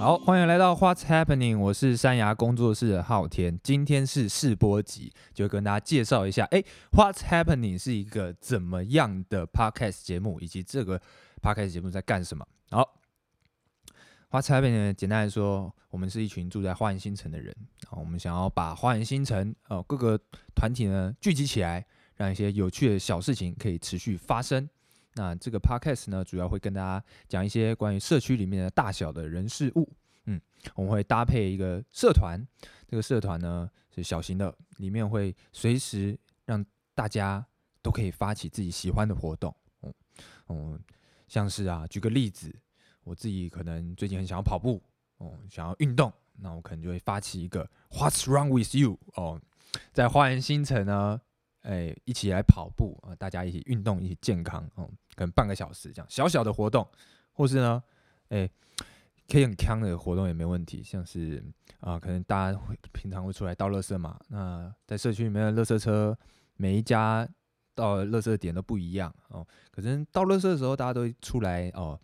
好，欢迎来到 What's Happening，我是山崖工作室的昊天。今天是试播集，就跟大家介绍一下，哎，What's Happening 是一个怎么样的 podcast 节目，以及这个 podcast 节目在干什么。好，What's Happening 简单来说，我们是一群住在花园新城的人，然后我们想要把花园新城哦各个团体呢聚集起来，让一些有趣的小事情可以持续发生。那这个 podcast 呢，主要会跟大家讲一些关于社区里面的大小的人事物。嗯，我们会搭配一个社团，这个社团呢是小型的，里面会随时让大家都可以发起自己喜欢的活动。嗯嗯，像是啊，举个例子，我自己可能最近很想要跑步，哦，想要运动，那我可能就会发起一个 What's wrong with you？哦，在花园新城呢。哎，一起来跑步啊！大家一起运动，一起健康哦。可能半个小时这样小小的活动，或是呢，哎，可以很康的活动也没问题。像是啊，可能大家会平常会出来倒垃圾嘛。那在社区里面的垃圾车，每一家到垃圾点都不一样哦。可是倒垃圾的时候，大家都出来哦，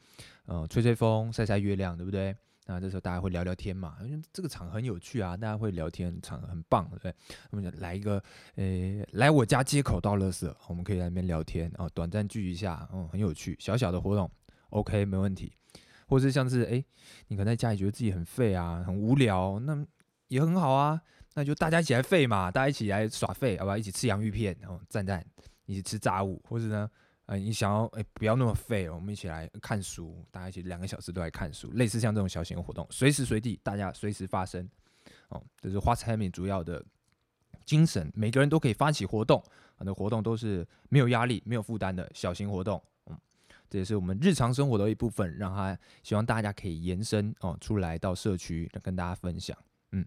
嗯，吹吹风，晒晒月亮，对不对？那这时候大家会聊聊天嘛，因为这个场很有趣啊，大家会聊天，场很棒，对不对？那么来一个，呃，来我家街口倒垃圾，我们可以在那边聊天哦，短暂聚一下，嗯，很有趣，小小的活动，OK，没问题。或是像是，哎，你可能在家里觉得自己很废啊，很无聊，那也很好啊，那就大家一起来废嘛，大家一起来耍废，好不好？一起吃洋芋片，哦，赞赞，一起吃炸物，或者呢？呃，你想要哎，不要那么废，我们一起来看书，大家一起两个小时都来看书，类似像这种小型活动，随时随地大家随时发生哦，这是花财米主要的精神，每个人都可以发起活动，很多活动都是没有压力、没有负担的小型活动，嗯，这也是我们日常生活的一部分，让他希望大家可以延伸哦出来到社区跟大家分享，嗯，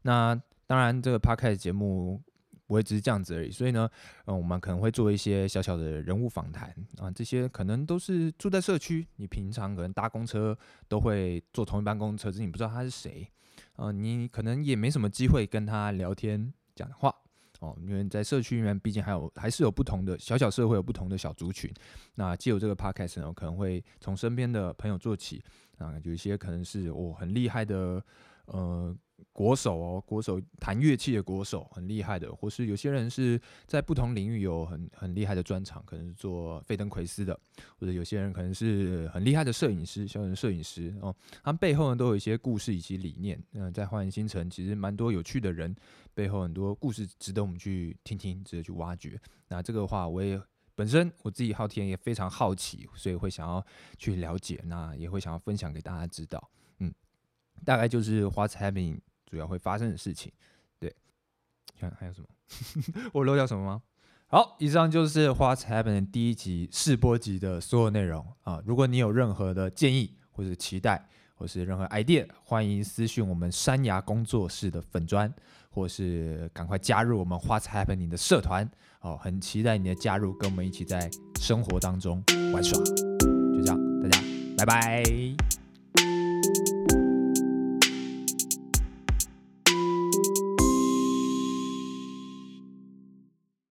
那当然这个 podcast 节目。不会只是这样子而已，所以呢，嗯，我们可能会做一些小小的人物访谈啊，这些可能都是住在社区，你平常可能搭公车都会坐同一班公车，只是你不知道他是谁，啊，你可能也没什么机会跟他聊天讲话哦，因为在社区里面，毕竟还有还是有不同的小小社会，有不同的小族群。那既有这个 podcast 呢，可能会从身边的朋友做起啊，有一些可能是我很厉害的，呃。国手哦，国手弹乐器的国手很厉害的，或是有些人是在不同领域有很很厉害的专长，可能是做费登奎斯的，或者有些人可能是很厉害的摄影师，小人摄影师哦，他们背后呢都有一些故事以及理念。嗯，在花园新城其实蛮多有趣的人，背后很多故事值得我们去听听，值得去挖掘。那这个话我也本身我自己好天也非常好奇，所以会想要去了解，那也会想要分享给大家知道。嗯，大概就是 What's happening。主要会发生的事情，对，看还有什么？我漏掉什么吗？好，以上就是《What's Happening》第一集试播集的所有内容啊。如果你有任何的建议或者期待，或是任何 idea，欢迎私讯我们山崖工作室的粉砖，或是赶快加入我们《What's Happening》的社团哦。很期待你的加入，跟我们一起在生活当中玩耍。就这样，大家拜拜。